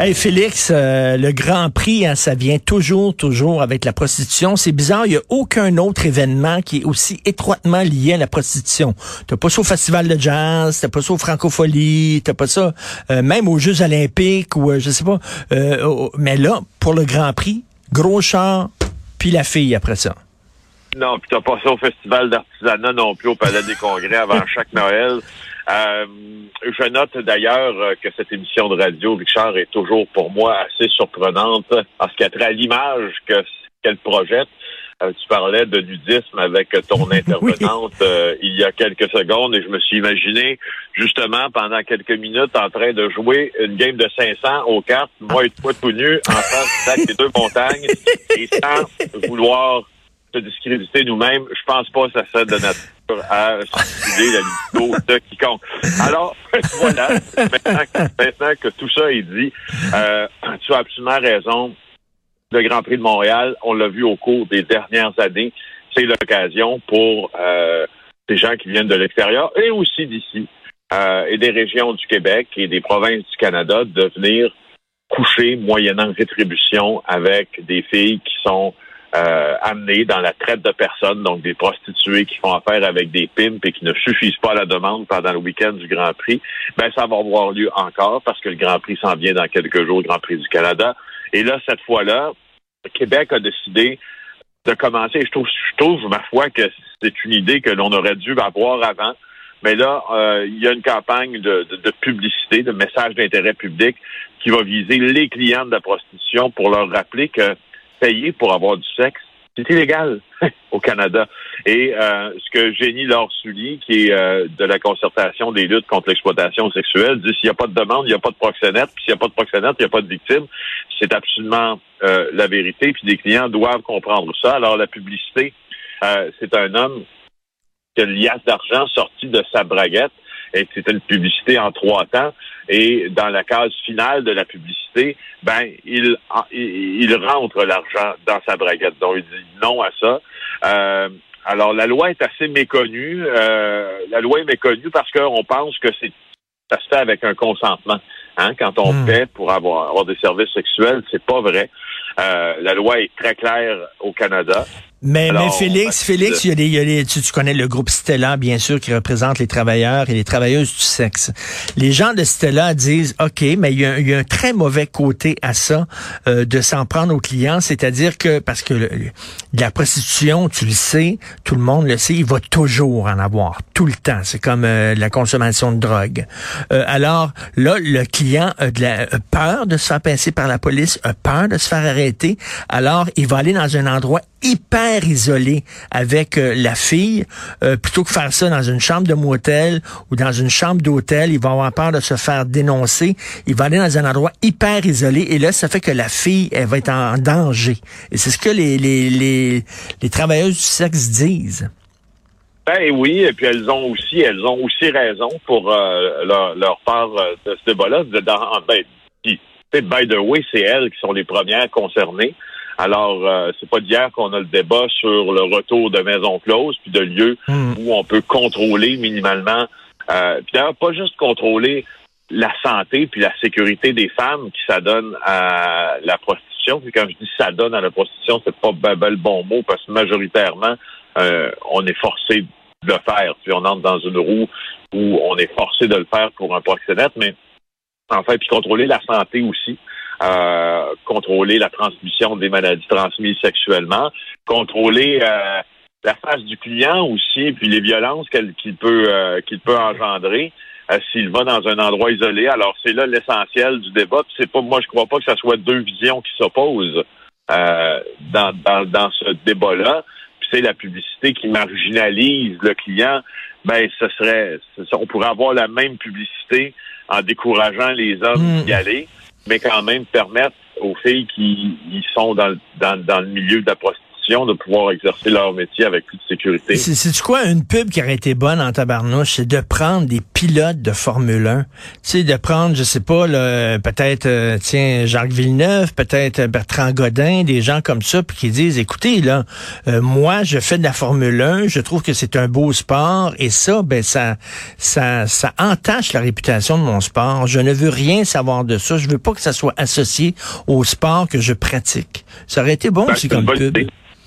Hey Félix, euh, le Grand Prix, hein, ça vient toujours, toujours avec la prostitution. C'est bizarre, il n'y a aucun autre événement qui est aussi étroitement lié à la prostitution. T'as pas ça au Festival de jazz, t'as pas ça au Francophonie, t'as pas ça euh, même aux Jeux olympiques ou euh, je sais pas. mais là, pour le Grand Prix, gros char, puis la fille après ça. Non, puis t'as pas ça au Festival d'artisanat non plus au Palais des Congrès avant chaque Noël. Euh, je note d'ailleurs euh, que cette émission de radio, Richard, est toujours pour moi assez surprenante parce qu'elle trait à l'image que qu'elle projette. Euh, tu parlais de nudisme avec ton intervenante il y a quelques secondes et je me suis imaginé justement pendant quelques minutes en train de jouer une game de 500 aux cartes, moi et toi tout nu en face des deux montagnes et sans vouloir se discréditer nous-mêmes. Je pense pas que ça serait de notre à suicider la libido de quiconque. Alors, voilà, maintenant, que tout ça est dit, euh, tu as absolument raison. Le Grand Prix de Montréal, on l'a vu au cours des dernières années, c'est l'occasion pour euh, des gens qui viennent de l'extérieur et aussi d'ici euh, et des régions du Québec et des provinces du Canada de venir coucher moyennant rétribution avec des filles qui sont euh, amenés dans la traite de personnes, donc des prostituées qui font affaire avec des pimps et qui ne suffisent pas à la demande pendant le week-end du Grand Prix, ben ça va avoir lieu encore parce que le Grand Prix s'en vient dans quelques jours, le Grand Prix du Canada. Et là, cette fois-là, Québec a décidé de commencer. Je trouve, je trouve, ma foi, que c'est une idée que l'on aurait dû avoir avant. Mais là, euh, il y a une campagne de, de, de publicité, de message d'intérêt public qui va viser les clients de la prostitution pour leur rappeler que payer pour avoir du sexe, c'est illégal au Canada. Et euh, ce que Génie Sully, qui est euh, de la concertation des luttes contre l'exploitation sexuelle, dit s'il n'y a pas de demande, il n'y a pas de proxénète, puis s'il n'y a pas de proxénète, il n'y a pas de victime. C'est absolument euh, la vérité, puis les clients doivent comprendre ça. Alors la publicité, c'est un homme qui a liasse d'argent sorti de sa braguette et c'était une publicité en trois temps. Et dans la case finale de la publicité, ben il il, rentre l'argent dans sa braguette. Donc il dit non à ça. Euh, alors la loi est assez méconnue. Euh, la loi est méconnue parce qu'on pense que c'est ça se fait avec un consentement. Hein? Quand on hmm. paie pour avoir, avoir des services sexuels, c'est pas vrai. Euh, la loi est très claire au Canada. Mais, mais Félix, Félix, il y a des, il y a des tu, tu, connais le groupe Stella, bien sûr, qui représente les travailleurs et les travailleuses du sexe. Les gens de Stella disent, OK, mais il y a, il y a un très mauvais côté à ça, euh, de s'en prendre aux clients, c'est-à-dire que, parce que la prostitution, tu le sais, tout le monde le sait, il va toujours en avoir, tout le temps. C'est comme euh, la consommation de drogue. Euh, alors, là, le client a, de la, a peur de se faire pincer par la police, a peur de se faire arrêter, alors il va aller dans un endroit hyper isolé avec euh, la fille, euh, plutôt que faire ça dans une chambre de motel ou dans une chambre d'hôtel, il va avoir peur de se faire dénoncer. Il va aller dans un endroit hyper isolé et là, ça fait que la fille, elle va être en danger. Et c'est ce que les, les, les, les travailleuses du sexe disent. Ben oui, et puis elles ont aussi, elles ont aussi raison pour euh, leur, leur, part de ce débat-là. Ben, by the way, c'est elles qui sont les premières concernées. Alors, euh, c'est pas d'hier qu'on a le débat sur le retour de maisons closes, puis de lieux hmm. où on peut contrôler minimalement, euh, puis d'ailleurs pas juste contrôler la santé puis la sécurité des femmes qui s'adonnent à la prostitution. Puis quand je dis s'adonnent à la prostitution, c'est pas ben, ben, le bon mot parce que majoritairement, euh, on est forcé de le faire. Puis on entre dans une roue où on est forcé de le faire pour un proxénète, mais en fait, puis contrôler la santé aussi. Euh, contrôler la transmission des maladies transmises sexuellement, contrôler euh, la face du client aussi, puis les violences qu'il peut euh, qu'il peut engendrer s'il va dans un endroit isolé. Alors c'est là l'essentiel du débat. C'est pas moi je crois pas que ce soit deux visions qui s'opposent dans, dans, dans ce débat-là. Puis c'est la publicité qui marginalise le client. Ben ce serait on pourrait avoir la même publicité en décourageant les hommes d'y hmm. aller mais quand même permettre aux filles qui y sont dans, dans, dans le milieu de la prostitution conditions de pouvoir exercer leur métier avec plus de sécurité. C'est quoi une pub qui aurait été bonne en tabarnouche, c'est de prendre des pilotes de Formule 1, tu sais, de prendre, je sais pas, peut-être, euh, tiens, Jacques Villeneuve, peut-être Bertrand Godin, des gens comme ça, puis qui disent, écoutez, là, euh, moi, je fais de la Formule 1, je trouve que c'est un beau sport, et ça, ben, ça, ça, ça entache la réputation de mon sport. Je ne veux rien savoir de ça. Je veux pas que ça soit associé au sport que je pratique. Ça aurait été bon ben, aussi comme pub.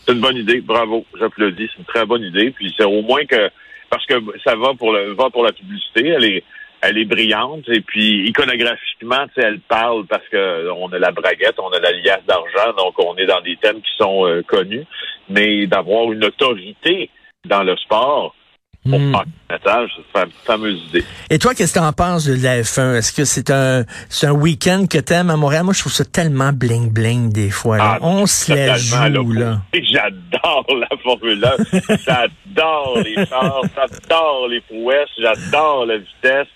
C'est une bonne idée. Bravo. J'applaudis. C'est une très bonne idée. Puis c'est au moins que, parce que ça va pour le, va pour la publicité. Elle est, elle est brillante et puis iconographiquement, tu sais, elle parle parce que on a la braguette, on a la liasse d'argent, donc on est dans des thèmes qui sont euh, connus, mais d'avoir une autorité dans le sport, pour hmm. c'est une fameuse idée. Et toi, qu'est-ce que tu en penses de la F1? Est-ce que c'est un, c'est un week-end que t'aimes à Montréal? Moi, je trouve ça tellement bling-bling des fois. Là. Ah, On se la joue, là. J'adore la Formule 1. j'adore les chars, j'adore les prouesses, j'adore la vitesse.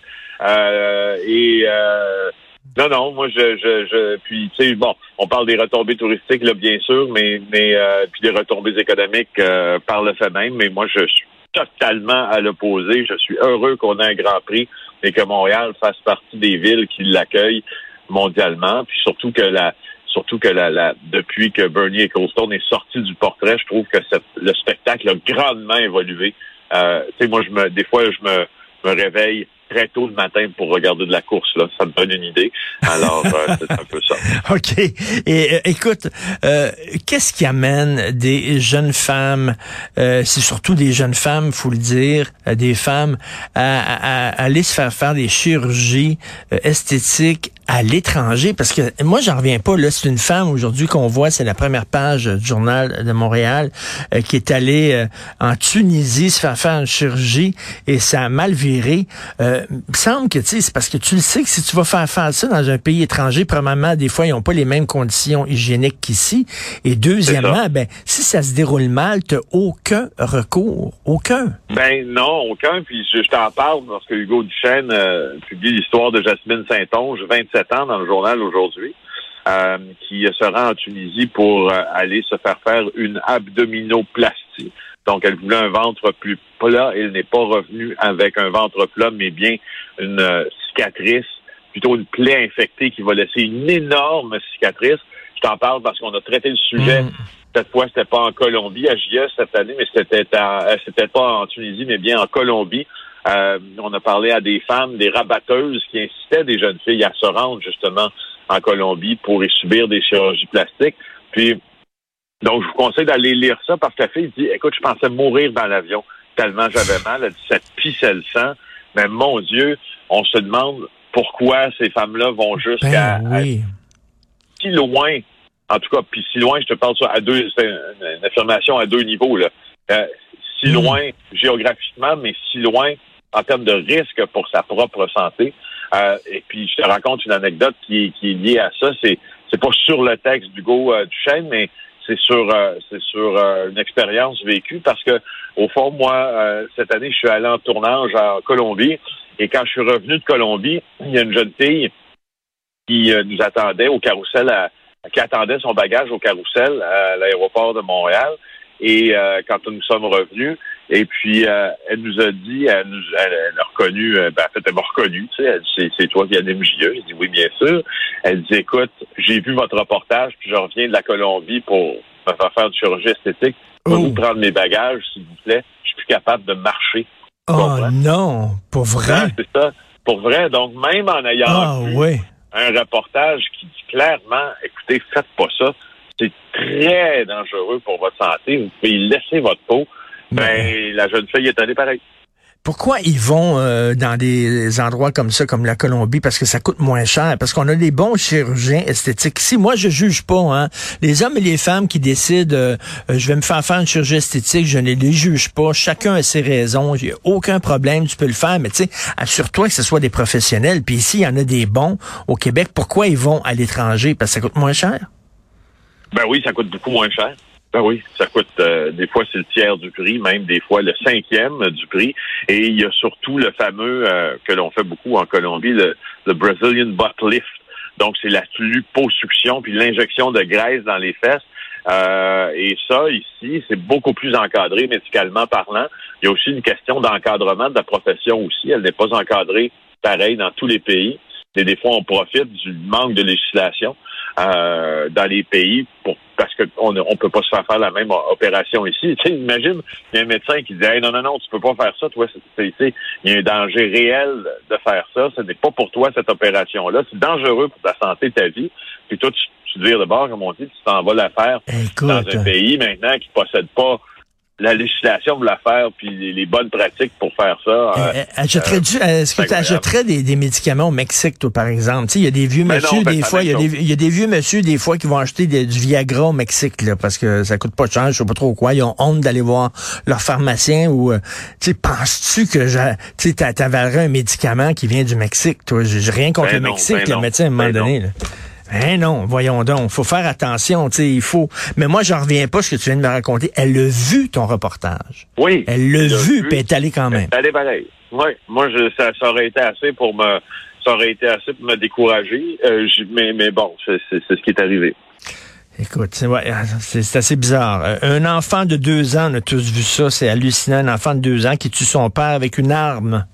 Euh, et euh, non, non, moi je, je, je puis tu sais, bon, on parle des retombées touristiques là, bien sûr, mais mais euh, puis des retombées économiques euh, par le fait même, mais moi je suis totalement à l'opposé. Je suis heureux qu'on ait un Grand Prix et que Montréal fasse partie des villes qui l'accueillent mondialement, puis surtout que la surtout que la, la, depuis que Bernie Ecclestone est sorti du portrait, je trouve que le spectacle a grandement évolué. Euh, tu sais, moi, je me, des fois, je me, me réveille très tôt le matin pour regarder de la course. Là. Ça me donne une idée. Alors, euh, c'est un peu ça. OK. Et euh, écoute, euh, qu'est-ce qui amène des jeunes femmes, c'est surtout des jeunes femmes, faut le dire, des femmes, à, à, aller se faire faire des chirurgies esthétiques à l'étranger parce que moi j'en reviens pas là c'est une femme aujourd'hui qu'on voit c'est la première page du journal de Montréal euh, qui est allée euh, en Tunisie se faire faire une chirurgie et ça a mal viré. Euh, il me semble que tu sais c'est parce que tu le sais que si tu vas faire faire ça dans un pays étranger probablement des fois ils ont pas les mêmes conditions hygiéniques qu'ici. Et deuxièmement ben si ça se déroule mal tu aucun recours aucun. Ben non aucun. Puis je, t'en parle parce que Hugo Duchesne publie l'histoire de Jasmine Saint-Onge 27 ans dans le journal aujourd'hui, euh, qui se rend en Tunisie pour euh, aller se faire faire une abdominoplastie. Donc, elle voulait un ventre plus plat. Elle n'est pas revenue avec un ventre plat, mais bien une euh, cicatrice, plutôt une plaie infectée qui va laisser une énorme cicatrice. Je t'en parle parce qu'on a traité le sujet. Mm. Cette fois, c'était pas en Colombie, à JE cette année, mais c'était c'était pas en Tunisie, mais bien en Colombie. Euh, on a parlé à des femmes, des rabatteuses qui incitaient des jeunes filles à se rendre justement en Colombie pour y subir des chirurgies plastiques. Puis, donc, je vous conseille d'aller lire ça parce que la fille dit, écoute, je pensais mourir dans l'avion tellement j'avais mal. Elle dit, ça pissait le sang. Mais mon Dieu, on se demande pourquoi ces femmes-là vont jusqu'à ben si loin. En tout cas, puis si loin, je te parle ça à deux, c'est une, affirmation à deux niveaux là. Euh, si hmm. loin géographiquement, mais si loin en termes de risque pour sa propre santé. Euh, et puis, je te raconte une anecdote qui, est liée à ça. C'est c'est pas sur le texte d'Hugo euh, Duchesne, mais c'est sur euh, c'est sur euh, une expérience vécue parce que au fond, moi, cette année, je suis allé en tournage en Colombie et quand je suis revenu de Colombie, il y a une jeune fille qui nous attendait au carrousel, qui attendait son bagage au carrousel à l'aéroport de Montréal. Et quand nous sommes revenus, et puis, euh, elle nous a dit, elle, nous, elle, a reconnu, euh, ben, en fait, elle m'a reconnu, tu sais, elle dit, c'est toi qui anime JE. J'ai dit, oui, bien sûr. Elle dit, écoute, j'ai vu votre reportage, puis je reviens de la Colombie pour me faire faire du chirurgie esthétique. Pour vous oh. prendre mes bagages, s'il vous plaît. Je suis plus capable de marcher. Oh non, pour vrai? c'est ça. Pour vrai. Donc, même en ayant ah, vu un reportage qui dit clairement, écoutez, faites pas ça. C'est très dangereux pour votre santé. Vous pouvez laisser votre peau. Ben, la jeune fille est allée pareil. Pourquoi ils vont euh, dans des endroits comme ça, comme la Colombie, parce que ça coûte moins cher, parce qu'on a des bons chirurgiens esthétiques. Si moi je juge pas, hein, les hommes et les femmes qui décident, euh, euh, je vais me faire faire une chirurgie esthétique, je ne les juge pas. Chacun a ses raisons, il n'y a aucun problème, tu peux le faire, mais tu sais, assure-toi que ce soit des professionnels. Puis ici, il y en a des bons au Québec. Pourquoi ils vont à l'étranger? Parce que ça coûte moins cher. Ben oui, ça coûte beaucoup moins cher. Ben oui, ça coûte euh, des fois c'est le tiers du prix, même des fois le cinquième du prix. Et il y a surtout le fameux euh, que l'on fait beaucoup en Colombie, le, Brazilian butt lift. Donc c'est la liposuction puis l'injection de graisse dans les fesses. Euh, et ça, ici, c'est beaucoup plus encadré médicalement parlant. Il y a aussi une question d'encadrement de la profession aussi. Elle n'est pas encadrée pareil dans tous les pays. Et des fois, on profite du manque de législation euh, dans les pays pour parce qu'on ne peut pas se faire faire la même opération ici. Tu sais, imagine, il y a un médecin qui dit non, non, non, tu peux pas faire ça, toi, il y a un danger réel de faire ça. Ce n'est pas pour toi cette opération-là. C'est dangereux pour ta santé, ta vie. Puis toi, tu, tu te vires de bord, comme on dit, tu t'en vas la faire dans un pays maintenant qui possède pas la législation de la faire puis les, bonnes pratiques pour faire ça. Euh, euh, euh, est-ce que tu achèterais des, médicaments au Mexique, toi, par exemple? Il y a des vieux monsieur, des fois, il y, a des, y a des vieux monsieur, des fois, qui vont acheter du Viagra au Mexique, là, parce que ça coûte pas cher, je sais pas trop quoi. Ils ont honte d'aller voir leur pharmacien ou, tu penses-tu que tu avalerais un médicament qui vient du Mexique, toi? J'ai rien contre ben le Mexique, ben le médecin, à un moment ben donné, là. Eh non, voyons donc, faut faire attention, tu sais, il faut. Mais moi, j'en reviens pas à ce que tu viens de me raconter. Elle a vu ton reportage. Oui. Elle l'a vu, puis elle est allée quand même. Elle est pareil. Oui. Moi, je, ça, aurait été assez pour me, ça aurait été assez pour me décourager. Euh, mais, mais bon, c'est ce qui est arrivé. Écoute, c'est assez bizarre. Euh, un enfant de deux ans, on a tous vu ça, c'est hallucinant. Un enfant de deux ans qui tue son père avec une arme.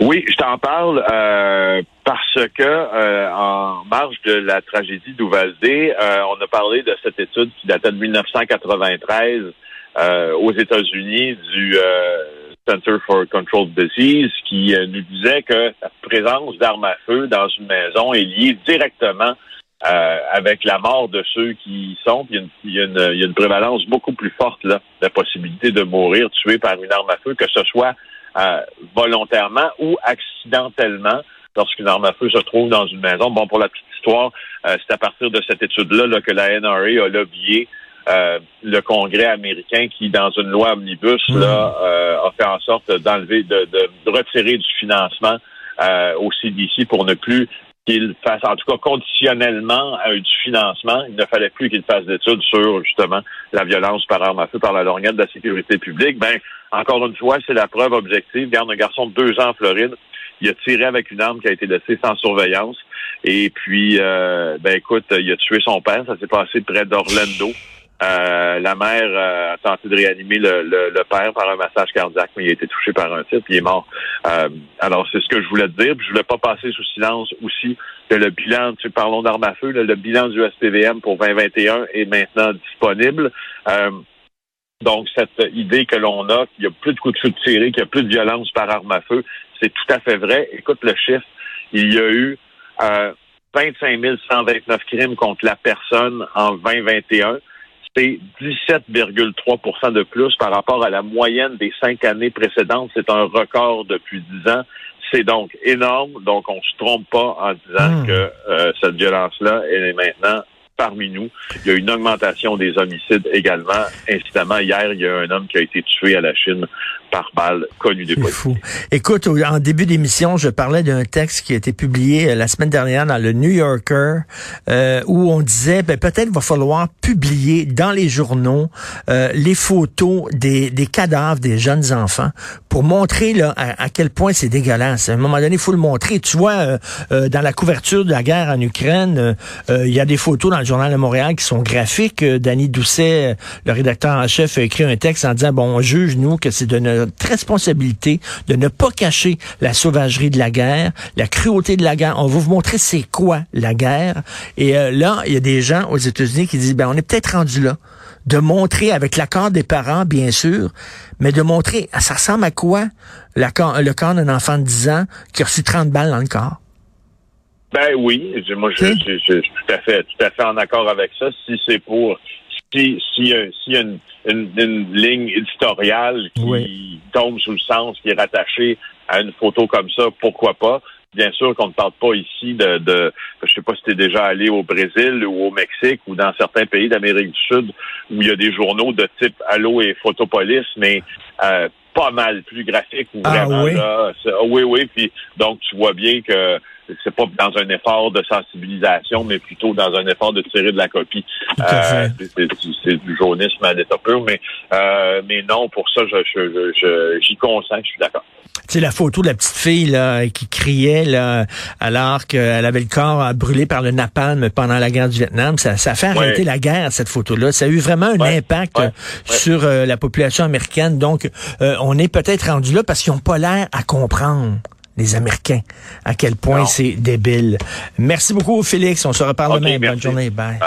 Oui, je t'en parle euh, parce que euh, en marge de la tragédie d'Uvalde, euh, on a parlé de cette étude qui datait de 1993 aux États-Unis du Center for Controlled Disease qui nous disait que la présence d'armes à feu dans une maison est liée directement avec la mort de ceux qui y sont. Il y, il, y a une, prévalence beaucoup plus forte là, de la possibilité de mourir tué par une arme à feu, que ce soit euh, volontairement ou accidentellement lorsqu'une arme à feu se trouve dans une maison. Bon, pour la petite histoire, euh, c'est à partir de cette étude-là que la NRA a lobbyé euh, le Congrès américain qui, dans une loi omnibus, mmh. là, a fait en sorte d'enlever, de, de, retirer du financement au CDC pour ne plus qu'il fasse, en tout cas conditionnellement, du financement. Il ne fallait plus qu'il fasse d'études sur justement la violence par arme à feu par la lorgnette de la sécurité publique. Ben, encore une fois, c'est la preuve objective. Garde un garçon de deux ans en Floride. Il a tiré avec une arme qui a été laissée sans surveillance. Et puis, euh, ben écoute, il a tué son père. Ça s'est passé près d'Orlando. Euh, la mère euh, a tenté de réanimer le, le, père par un massage cardiaque, mais il a été touché par un type, il est mort. Euh, alors, c'est ce que je voulais te dire. Puis je voulais pas passer sous silence aussi que le bilan, tu parlons d'armes à feu, le, bilan du SPVM pour 2021 est maintenant disponible. Donc, cette idée que l'on a, qu'il y a plus de coups de feu tirés, qu'il y a plus de violence par arme à feu, c'est tout à fait vrai. Écoute le chiffre, il y a eu 25 129 crimes contre la personne en 2021 c'est 17,3% de plus par rapport à la moyenne des cinq années précédentes. C'est un record depuis dix ans. C'est donc énorme. Donc, on se trompe pas en disant hmm. que euh, cette violence-là, elle est maintenant parmi nous. Il y a une augmentation des homicides également. Incidemment, hier, il y a un homme qui a été tué à la Chine par balle connu des fou. Écoute, en début d'émission, je parlais d'un texte qui a été publié euh, la semaine dernière dans le New Yorker euh, où on disait ben, peut-être va falloir publier dans les journaux euh, les photos des, des cadavres des jeunes enfants pour montrer là à, quel point c'est dégueulasse. À un moment donné, il faut le montrer. Tu vois, dans la couverture de la guerre en Ukraine, il y a des photos dans le Journal de Montréal qui sont graphiques. Danny Doucet, le rédacteur en chef, a écrit un texte en disant, bon, on juge, nous, que c'est de notre responsabilité de ne pas cacher la sauvagerie de la guerre, la cruauté de la guerre. On va vous montrer c'est quoi la guerre. Et euh, là, il y a des gens aux États-Unis qui disent, ben, on est peut-être rendu là de montrer, avec l'accord des parents, bien sûr, mais de montrer, ça ressemble à quoi le corps d'un enfant de 10 ans qui a reçu 30 balles dans le corps? Ben oui, moi je, suis tout à fait tout à fait en accord avec ça. Si c'est pour si s'il y a, une, une, ligne éditoriale qui tombe sous le sens, qui est rattachée à une photo comme ça, pourquoi pas? Bien sûr qu'on ne parle pas ici de, de je sais pas si tu es déjà allé au Brésil ou au Mexique ou dans certains pays d'Amérique du Sud où il y a des journaux de type Allo et Photopolis, mais euh, pas mal plus graphiques ou ah, vraiment oui? là. Oui, oui. Puis donc tu vois bien que c'est pas dans un effort de sensibilisation, mais plutôt dans un effort de tirer de la copie. Euh, c'est du jaunisme à l'état pur, mais euh, mais non, pour ça, je, je, j'y consens, je suis d'accord. Tu sais, la photo de la petite fille là, qui criait là, alors qu'elle avait le corps brûlé par le napalm pendant la guerre du Vietnam, ça, ça a fait arrêter la guerre, cette photo-là. Ça a eu vraiment un impact sur euh, la population américaine. Donc, euh, on est peut-être rendu là parce qu'ils n'ont pas l'air à comprendre les Américains, à quel point c'est débile. Merci beaucoup, Félix. On se reparle demain. Bonne journée. Bye.